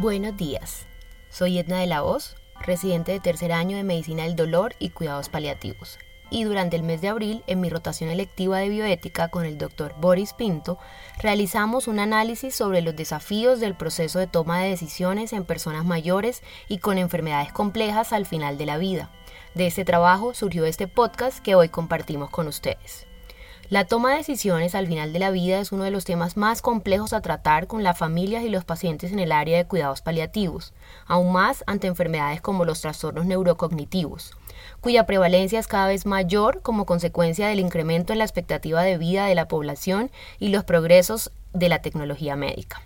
Buenos días. Soy Edna de la Voz, residente de tercer año de Medicina del Dolor y Cuidados Paliativos. Y durante el mes de abril, en mi rotación electiva de bioética con el doctor Boris Pinto, realizamos un análisis sobre los desafíos del proceso de toma de decisiones en personas mayores y con enfermedades complejas al final de la vida. De este trabajo surgió este podcast que hoy compartimos con ustedes. La toma de decisiones al final de la vida es uno de los temas más complejos a tratar con las familias y los pacientes en el área de cuidados paliativos, aún más ante enfermedades como los trastornos neurocognitivos, cuya prevalencia es cada vez mayor como consecuencia del incremento en la expectativa de vida de la población y los progresos de la tecnología médica.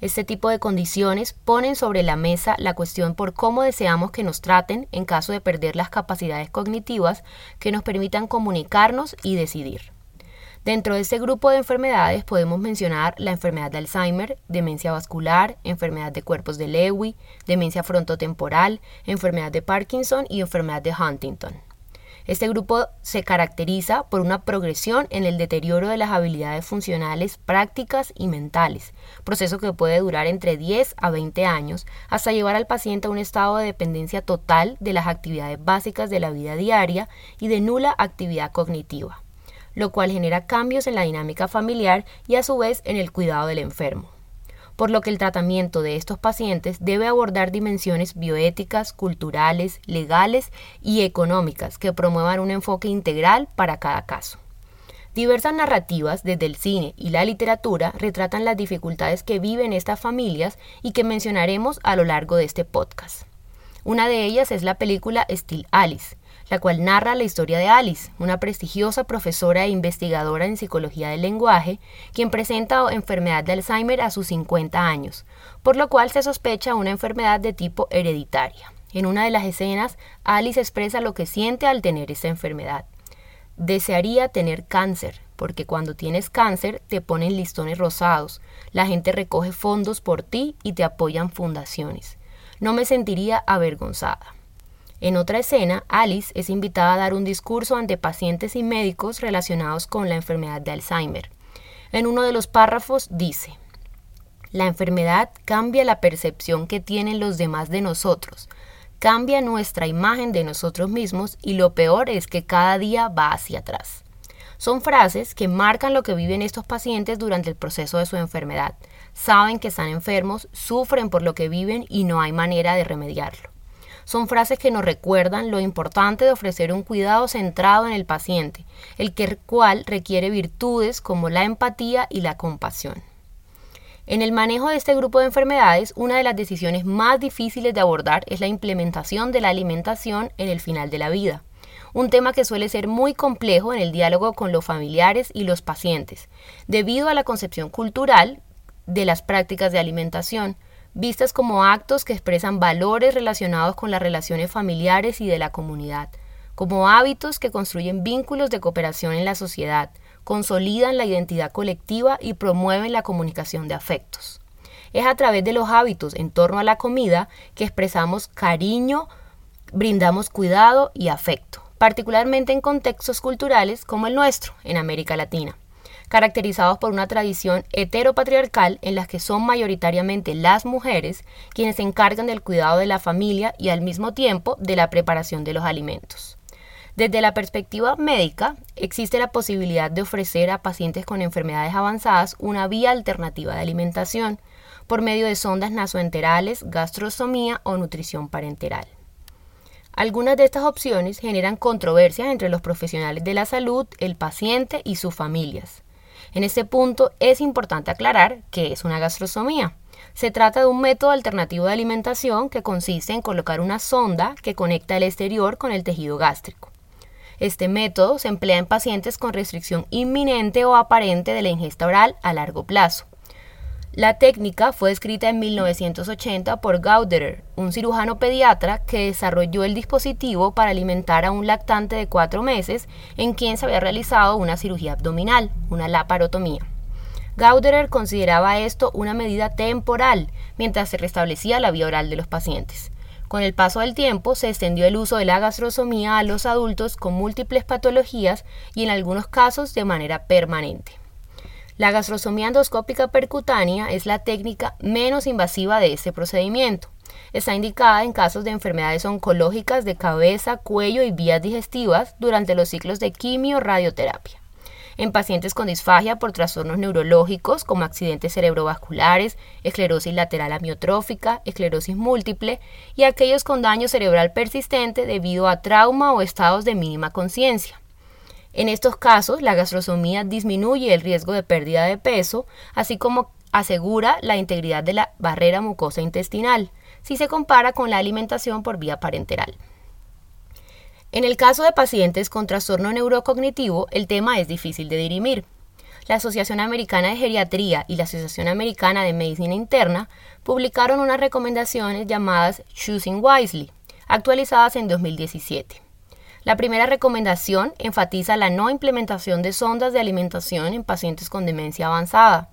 Este tipo de condiciones ponen sobre la mesa la cuestión por cómo deseamos que nos traten en caso de perder las capacidades cognitivas que nos permitan comunicarnos y decidir. Dentro de este grupo de enfermedades podemos mencionar la enfermedad de Alzheimer, demencia vascular, enfermedad de cuerpos de Lewy, demencia frontotemporal, enfermedad de Parkinson y enfermedad de Huntington. Este grupo se caracteriza por una progresión en el deterioro de las habilidades funcionales, prácticas y mentales, proceso que puede durar entre 10 a 20 años hasta llevar al paciente a un estado de dependencia total de las actividades básicas de la vida diaria y de nula actividad cognitiva lo cual genera cambios en la dinámica familiar y a su vez en el cuidado del enfermo. Por lo que el tratamiento de estos pacientes debe abordar dimensiones bioéticas, culturales, legales y económicas que promuevan un enfoque integral para cada caso. Diversas narrativas desde el cine y la literatura retratan las dificultades que viven estas familias y que mencionaremos a lo largo de este podcast. Una de ellas es la película Still Alice, la cual narra la historia de Alice, una prestigiosa profesora e investigadora en psicología del lenguaje, quien presenta enfermedad de Alzheimer a sus 50 años, por lo cual se sospecha una enfermedad de tipo hereditaria. En una de las escenas, Alice expresa lo que siente al tener esta enfermedad. Desearía tener cáncer, porque cuando tienes cáncer te ponen listones rosados, la gente recoge fondos por ti y te apoyan fundaciones. No me sentiría avergonzada. En otra escena, Alice es invitada a dar un discurso ante pacientes y médicos relacionados con la enfermedad de Alzheimer. En uno de los párrafos dice, la enfermedad cambia la percepción que tienen los demás de nosotros, cambia nuestra imagen de nosotros mismos y lo peor es que cada día va hacia atrás. Son frases que marcan lo que viven estos pacientes durante el proceso de su enfermedad. Saben que están enfermos, sufren por lo que viven y no hay manera de remediarlo. Son frases que nos recuerdan lo importante de ofrecer un cuidado centrado en el paciente, el cual requiere virtudes como la empatía y la compasión. En el manejo de este grupo de enfermedades, una de las decisiones más difíciles de abordar es la implementación de la alimentación en el final de la vida, un tema que suele ser muy complejo en el diálogo con los familiares y los pacientes, debido a la concepción cultural de las prácticas de alimentación, vistas como actos que expresan valores relacionados con las relaciones familiares y de la comunidad, como hábitos que construyen vínculos de cooperación en la sociedad, consolidan la identidad colectiva y promueven la comunicación de afectos. Es a través de los hábitos en torno a la comida que expresamos cariño, brindamos cuidado y afecto, particularmente en contextos culturales como el nuestro, en América Latina caracterizados por una tradición heteropatriarcal en la que son mayoritariamente las mujeres quienes se encargan del cuidado de la familia y al mismo tiempo de la preparación de los alimentos. Desde la perspectiva médica, existe la posibilidad de ofrecer a pacientes con enfermedades avanzadas una vía alternativa de alimentación por medio de sondas nasoenterales, gastrostomía o nutrición parenteral. Algunas de estas opciones generan controversias entre los profesionales de la salud, el paciente y sus familias. En este punto es importante aclarar que es una gastrosomía. Se trata de un método alternativo de alimentación que consiste en colocar una sonda que conecta el exterior con el tejido gástrico. Este método se emplea en pacientes con restricción inminente o aparente de la ingesta oral a largo plazo. La técnica fue escrita en 1980 por Gauderer, un cirujano pediatra que desarrolló el dispositivo para alimentar a un lactante de cuatro meses en quien se había realizado una cirugía abdominal, una laparotomía. Gauderer consideraba esto una medida temporal mientras se restablecía la vía oral de los pacientes. Con el paso del tiempo se extendió el uso de la gastrosomía a los adultos con múltiples patologías y en algunos casos de manera permanente. La gastrostomía endoscópica percutánea es la técnica menos invasiva de este procedimiento. Está indicada en casos de enfermedades oncológicas de cabeza, cuello y vías digestivas durante los ciclos de quimio-radioterapia. En pacientes con disfagia por trastornos neurológicos como accidentes cerebrovasculares, esclerosis lateral amiotrófica, esclerosis múltiple y aquellos con daño cerebral persistente debido a trauma o estados de mínima conciencia. En estos casos, la gastrosomía disminuye el riesgo de pérdida de peso, así como asegura la integridad de la barrera mucosa intestinal, si se compara con la alimentación por vía parenteral. En el caso de pacientes con trastorno neurocognitivo, el tema es difícil de dirimir. La Asociación Americana de Geriatría y la Asociación Americana de Medicina Interna publicaron unas recomendaciones llamadas Choosing Wisely, actualizadas en 2017. La primera recomendación enfatiza la no implementación de sondas de alimentación en pacientes con demencia avanzada.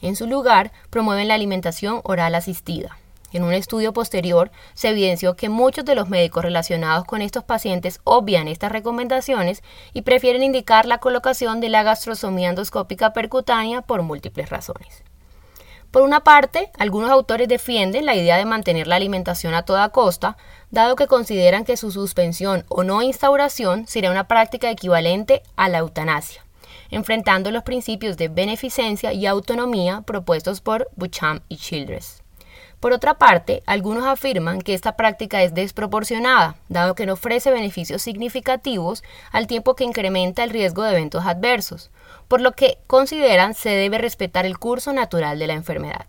En su lugar, promueven la alimentación oral asistida. En un estudio posterior se evidenció que muchos de los médicos relacionados con estos pacientes obvian estas recomendaciones y prefieren indicar la colocación de la gastrosomía endoscópica percutánea por múltiples razones. Por una parte, algunos autores defienden la idea de mantener la alimentación a toda costa, dado que consideran que su suspensión o no instauración sería una práctica equivalente a la eutanasia, enfrentando los principios de beneficencia y autonomía propuestos por Bucham y Childress. Por otra parte, algunos afirman que esta práctica es desproporcionada, dado que no ofrece beneficios significativos al tiempo que incrementa el riesgo de eventos adversos, por lo que consideran se debe respetar el curso natural de la enfermedad.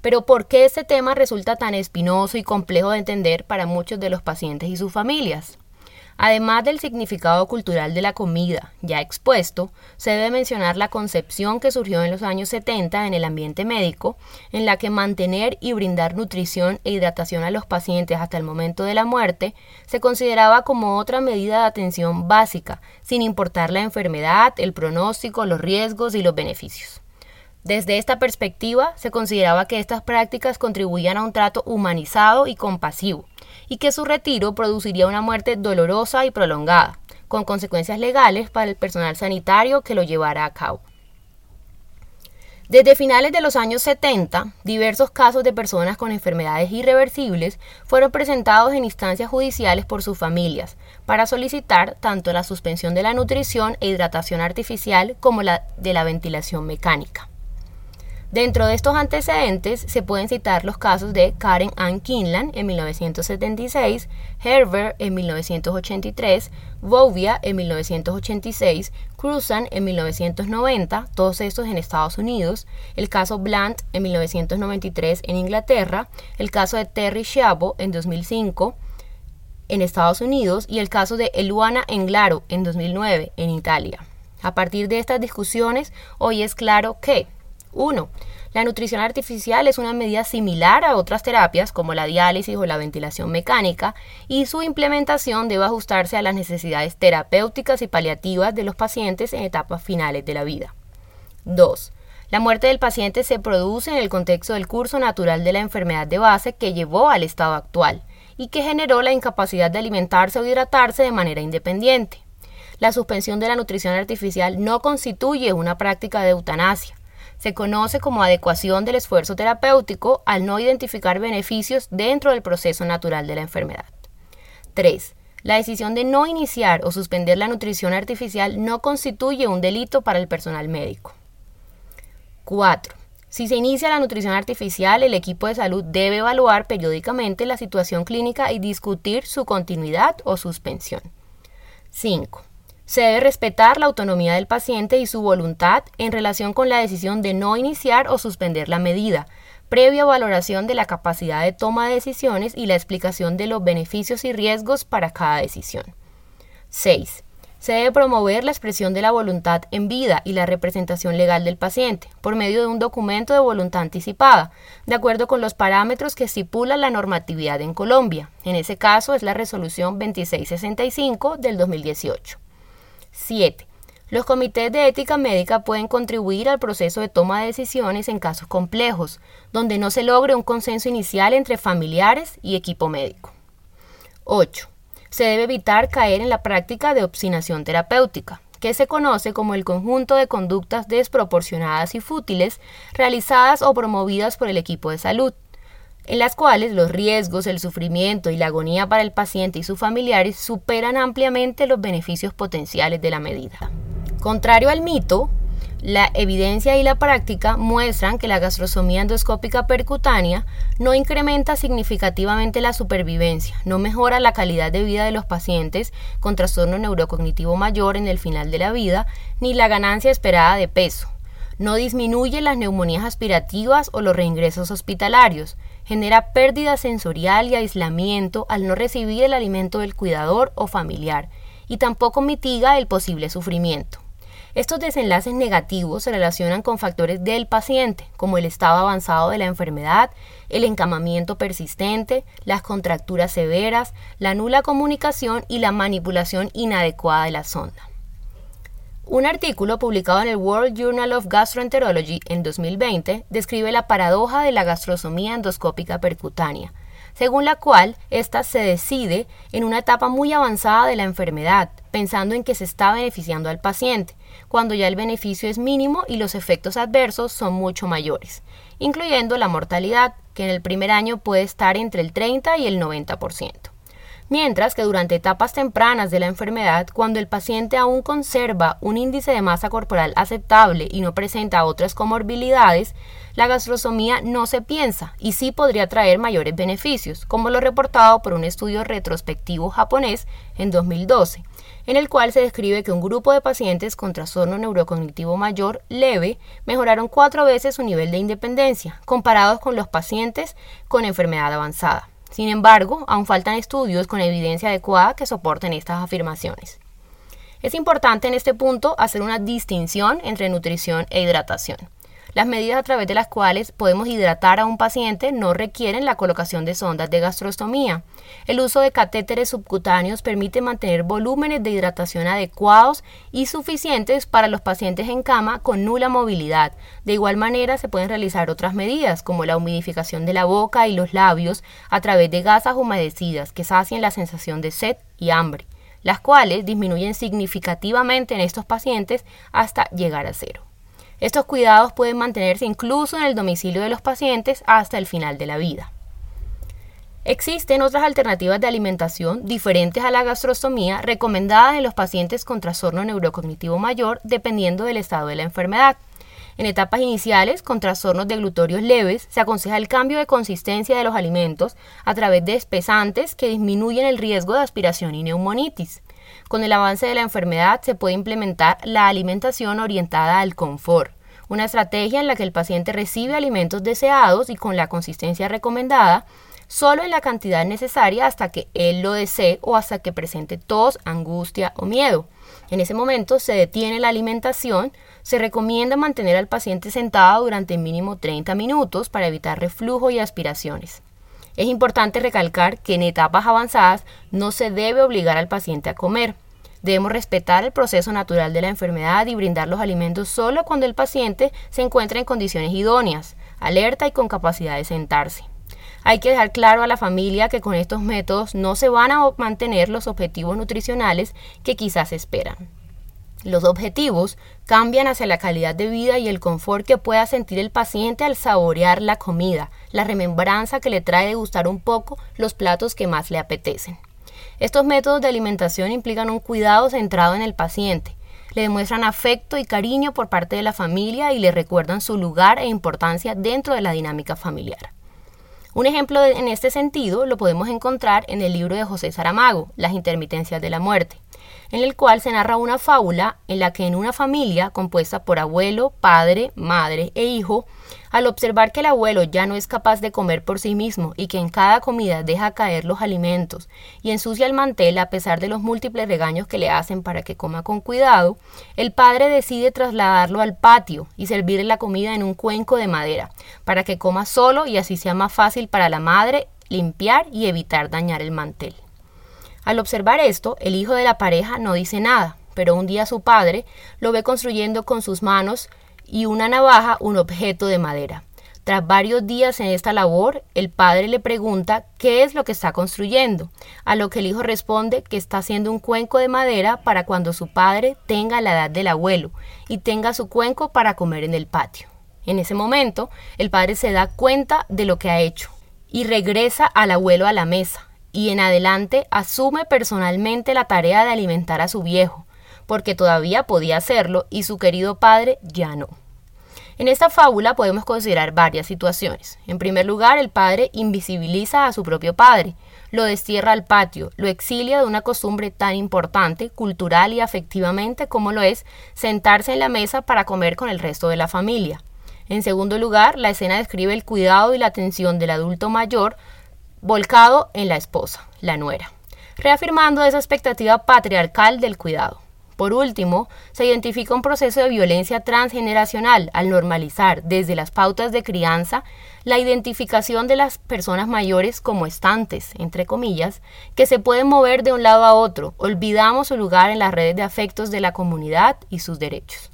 Pero ¿por qué este tema resulta tan espinoso y complejo de entender para muchos de los pacientes y sus familias? Además del significado cultural de la comida ya expuesto, se debe mencionar la concepción que surgió en los años 70 en el ambiente médico, en la que mantener y brindar nutrición e hidratación a los pacientes hasta el momento de la muerte se consideraba como otra medida de atención básica, sin importar la enfermedad, el pronóstico, los riesgos y los beneficios. Desde esta perspectiva, se consideraba que estas prácticas contribuían a un trato humanizado y compasivo, y que su retiro produciría una muerte dolorosa y prolongada, con consecuencias legales para el personal sanitario que lo llevara a cabo. Desde finales de los años 70, diversos casos de personas con enfermedades irreversibles fueron presentados en instancias judiciales por sus familias para solicitar tanto la suspensión de la nutrición e hidratación artificial como la de la ventilación mecánica. Dentro de estos antecedentes se pueden citar los casos de Karen Ann Kinlan en 1976, Herbert en 1983, Bovia en 1986, Cruzan en 1990, todos estos en Estados Unidos, el caso Blunt en 1993 en Inglaterra, el caso de Terry Schiavo en 2005 en Estados Unidos y el caso de Eluana Englaro en 2009 en Italia. A partir de estas discusiones, hoy es claro que 1. La nutrición artificial es una medida similar a otras terapias como la diálisis o la ventilación mecánica y su implementación debe ajustarse a las necesidades terapéuticas y paliativas de los pacientes en etapas finales de la vida. 2. La muerte del paciente se produce en el contexto del curso natural de la enfermedad de base que llevó al estado actual y que generó la incapacidad de alimentarse o hidratarse de manera independiente. La suspensión de la nutrición artificial no constituye una práctica de eutanasia se conoce como adecuación del esfuerzo terapéutico al no identificar beneficios dentro del proceso natural de la enfermedad. 3. La decisión de no iniciar o suspender la nutrición artificial no constituye un delito para el personal médico. 4. Si se inicia la nutrición artificial, el equipo de salud debe evaluar periódicamente la situación clínica y discutir su continuidad o suspensión. 5. Se debe respetar la autonomía del paciente y su voluntad en relación con la decisión de no iniciar o suspender la medida, previa valoración de la capacidad de toma de decisiones y la explicación de los beneficios y riesgos para cada decisión. 6. Se debe promover la expresión de la voluntad en vida y la representación legal del paciente por medio de un documento de voluntad anticipada, de acuerdo con los parámetros que estipula la normatividad en Colombia. En ese caso es la resolución 2665 del 2018. 7. Los comités de ética médica pueden contribuir al proceso de toma de decisiones en casos complejos, donde no se logre un consenso inicial entre familiares y equipo médico. 8. Se debe evitar caer en la práctica de obstinación terapéutica, que se conoce como el conjunto de conductas desproporcionadas y fútiles realizadas o promovidas por el equipo de salud, en las cuales los riesgos, el sufrimiento y la agonía para el paciente y sus familiares superan ampliamente los beneficios potenciales de la medida. Contrario al mito, la evidencia y la práctica muestran que la gastrosomía endoscópica percutánea no incrementa significativamente la supervivencia, no mejora la calidad de vida de los pacientes con trastorno neurocognitivo mayor en el final de la vida, ni la ganancia esperada de peso. No disminuye las neumonías aspirativas o los reingresos hospitalarios. Genera pérdida sensorial y aislamiento al no recibir el alimento del cuidador o familiar. Y tampoco mitiga el posible sufrimiento. Estos desenlaces negativos se relacionan con factores del paciente, como el estado avanzado de la enfermedad, el encamamiento persistente, las contracturas severas, la nula comunicación y la manipulación inadecuada de la sonda. Un artículo publicado en el World Journal of Gastroenterology en 2020 describe la paradoja de la gastrosomía endoscópica percutánea, según la cual ésta se decide en una etapa muy avanzada de la enfermedad, pensando en que se está beneficiando al paciente, cuando ya el beneficio es mínimo y los efectos adversos son mucho mayores, incluyendo la mortalidad, que en el primer año puede estar entre el 30 y el 90%. Mientras que durante etapas tempranas de la enfermedad, cuando el paciente aún conserva un índice de masa corporal aceptable y no presenta otras comorbilidades, la gastrosomía no se piensa y sí podría traer mayores beneficios, como lo reportado por un estudio retrospectivo japonés en 2012, en el cual se describe que un grupo de pacientes con trastorno neurocognitivo mayor leve mejoraron cuatro veces su nivel de independencia, comparados con los pacientes con enfermedad avanzada. Sin embargo, aún faltan estudios con evidencia adecuada que soporten estas afirmaciones. Es importante en este punto hacer una distinción entre nutrición e hidratación. Las medidas a través de las cuales podemos hidratar a un paciente no requieren la colocación de sondas de gastrostomía. El uso de catéteres subcutáneos permite mantener volúmenes de hidratación adecuados y suficientes para los pacientes en cama con nula movilidad. De igual manera se pueden realizar otras medidas como la humidificación de la boca y los labios a través de gasas humedecidas que sacien la sensación de sed y hambre, las cuales disminuyen significativamente en estos pacientes hasta llegar a cero. Estos cuidados pueden mantenerse incluso en el domicilio de los pacientes hasta el final de la vida. Existen otras alternativas de alimentación diferentes a la gastrostomía recomendadas en los pacientes con trastorno neurocognitivo mayor dependiendo del estado de la enfermedad. En etapas iniciales, con trastornos de glutorios leves, se aconseja el cambio de consistencia de los alimentos a través de espesantes que disminuyen el riesgo de aspiración y neumonitis. Con el avance de la enfermedad se puede implementar la alimentación orientada al confort, una estrategia en la que el paciente recibe alimentos deseados y con la consistencia recomendada, solo en la cantidad necesaria hasta que él lo desee o hasta que presente tos, angustia o miedo. En ese momento se detiene la alimentación, se recomienda mantener al paciente sentado durante mínimo 30 minutos para evitar reflujo y aspiraciones. Es importante recalcar que en etapas avanzadas no se debe obligar al paciente a comer. Debemos respetar el proceso natural de la enfermedad y brindar los alimentos solo cuando el paciente se encuentra en condiciones idóneas, alerta y con capacidad de sentarse. Hay que dejar claro a la familia que con estos métodos no se van a mantener los objetivos nutricionales que quizás esperan. Los objetivos cambian hacia la calidad de vida y el confort que pueda sentir el paciente al saborear la comida, la remembranza que le trae de gustar un poco los platos que más le apetecen. Estos métodos de alimentación implican un cuidado centrado en el paciente, le demuestran afecto y cariño por parte de la familia y le recuerdan su lugar e importancia dentro de la dinámica familiar. Un ejemplo en este sentido lo podemos encontrar en el libro de José Saramago, Las intermitencias de la muerte en el cual se narra una fábula en la que en una familia compuesta por abuelo, padre, madre e hijo, al observar que el abuelo ya no es capaz de comer por sí mismo y que en cada comida deja caer los alimentos y ensucia el mantel a pesar de los múltiples regaños que le hacen para que coma con cuidado, el padre decide trasladarlo al patio y servirle la comida en un cuenco de madera, para que coma solo y así sea más fácil para la madre limpiar y evitar dañar el mantel. Al observar esto, el hijo de la pareja no dice nada, pero un día su padre lo ve construyendo con sus manos y una navaja un objeto de madera. Tras varios días en esta labor, el padre le pregunta qué es lo que está construyendo, a lo que el hijo responde que está haciendo un cuenco de madera para cuando su padre tenga la edad del abuelo y tenga su cuenco para comer en el patio. En ese momento, el padre se da cuenta de lo que ha hecho y regresa al abuelo a la mesa y en adelante asume personalmente la tarea de alimentar a su viejo, porque todavía podía hacerlo y su querido padre ya no. En esta fábula podemos considerar varias situaciones. En primer lugar, el padre invisibiliza a su propio padre, lo destierra al patio, lo exilia de una costumbre tan importante, cultural y afectivamente como lo es sentarse en la mesa para comer con el resto de la familia. En segundo lugar, la escena describe el cuidado y la atención del adulto mayor volcado en la esposa, la nuera, reafirmando esa expectativa patriarcal del cuidado. Por último, se identifica un proceso de violencia transgeneracional al normalizar desde las pautas de crianza la identificación de las personas mayores como estantes, entre comillas, que se pueden mover de un lado a otro. Olvidamos su lugar en las redes de afectos de la comunidad y sus derechos.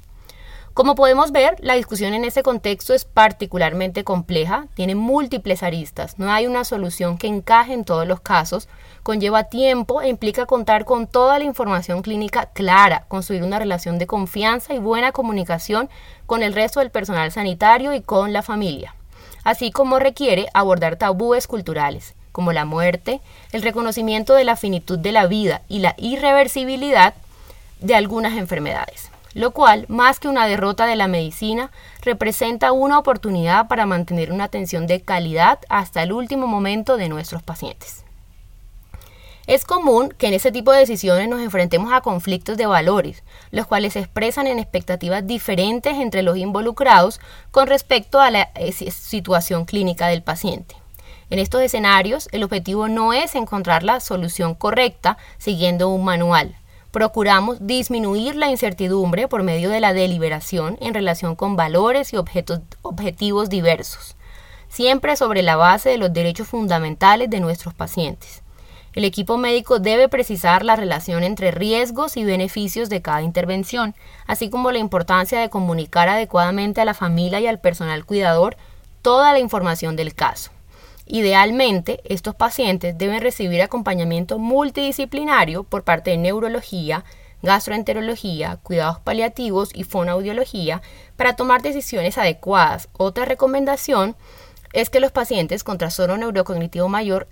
Como podemos ver, la discusión en este contexto es particularmente compleja, tiene múltiples aristas, no hay una solución que encaje en todos los casos, conlleva tiempo e implica contar con toda la información clínica clara, construir una relación de confianza y buena comunicación con el resto del personal sanitario y con la familia, así como requiere abordar tabúes culturales como la muerte, el reconocimiento de la finitud de la vida y la irreversibilidad de algunas enfermedades lo cual, más que una derrota de la medicina, representa una oportunidad para mantener una atención de calidad hasta el último momento de nuestros pacientes. Es común que en este tipo de decisiones nos enfrentemos a conflictos de valores, los cuales se expresan en expectativas diferentes entre los involucrados con respecto a la eh, situación clínica del paciente. En estos escenarios, el objetivo no es encontrar la solución correcta siguiendo un manual, procuramos disminuir la incertidumbre por medio de la deliberación en relación con valores y objetivos diversos, siempre sobre la base de los derechos fundamentales de nuestros pacientes. El equipo médico debe precisar la relación entre riesgos y beneficios de cada intervención, así como la importancia de comunicar adecuadamente a la familia y al personal cuidador toda la información del caso. Idealmente, estos pacientes deben recibir acompañamiento multidisciplinario por parte de neurología, gastroenterología, cuidados paliativos y fonoaudiología para tomar decisiones adecuadas. Otra recomendación es que los pacientes con trastorno neurocognitivo mayor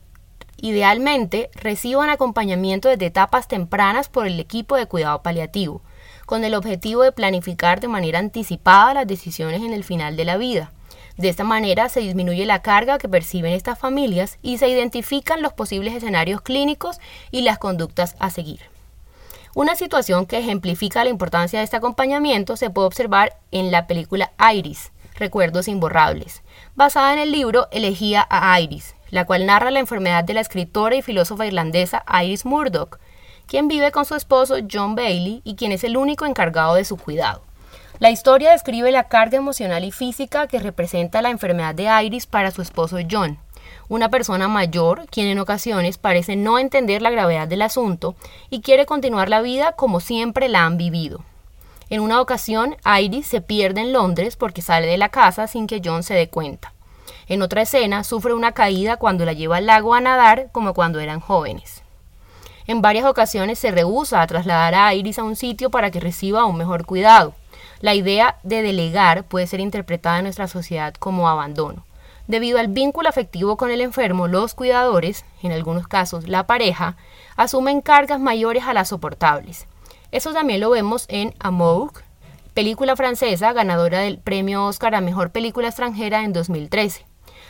idealmente reciban acompañamiento desde etapas tempranas por el equipo de cuidado paliativo, con el objetivo de planificar de manera anticipada las decisiones en el final de la vida. De esta manera se disminuye la carga que perciben estas familias y se identifican los posibles escenarios clínicos y las conductas a seguir. Una situación que ejemplifica la importancia de este acompañamiento se puede observar en la película Iris, Recuerdos Imborrables, basada en el libro Elegía a Iris, la cual narra la enfermedad de la escritora y filósofa irlandesa Iris Murdoch, quien vive con su esposo John Bailey y quien es el único encargado de su cuidado. La historia describe la carga emocional y física que representa la enfermedad de Iris para su esposo John, una persona mayor quien en ocasiones parece no entender la gravedad del asunto y quiere continuar la vida como siempre la han vivido. En una ocasión, Iris se pierde en Londres porque sale de la casa sin que John se dé cuenta. En otra escena, sufre una caída cuando la lleva al lago a nadar como cuando eran jóvenes. En varias ocasiones se rehúsa a trasladar a Iris a un sitio para que reciba un mejor cuidado. La idea de delegar puede ser interpretada en nuestra sociedad como abandono. Debido al vínculo afectivo con el enfermo, los cuidadores, en algunos casos la pareja, asumen cargas mayores a las soportables. Eso también lo vemos en Amour, película francesa ganadora del premio Oscar a Mejor Película Extranjera en 2013,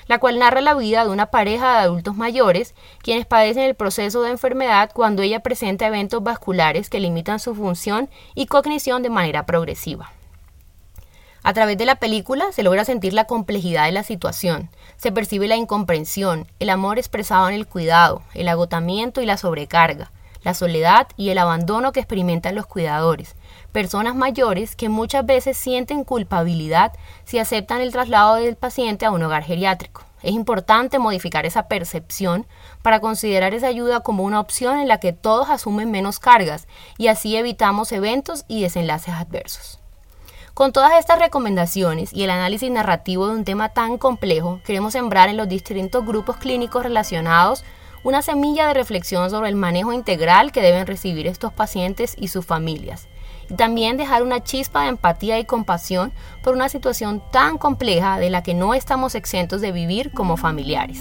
la cual narra la vida de una pareja de adultos mayores quienes padecen el proceso de enfermedad cuando ella presenta eventos vasculares que limitan su función y cognición de manera progresiva. A través de la película se logra sentir la complejidad de la situación, se percibe la incomprensión, el amor expresado en el cuidado, el agotamiento y la sobrecarga, la soledad y el abandono que experimentan los cuidadores, personas mayores que muchas veces sienten culpabilidad si aceptan el traslado del paciente a un hogar geriátrico. Es importante modificar esa percepción para considerar esa ayuda como una opción en la que todos asumen menos cargas y así evitamos eventos y desenlaces adversos. Con todas estas recomendaciones y el análisis narrativo de un tema tan complejo, queremos sembrar en los distintos grupos clínicos relacionados una semilla de reflexión sobre el manejo integral que deben recibir estos pacientes y sus familias. También dejar una chispa de empatía y compasión por una situación tan compleja de la que no estamos exentos de vivir como familiares.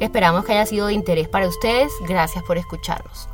Esperamos que haya sido de interés para ustedes. Gracias por escucharnos.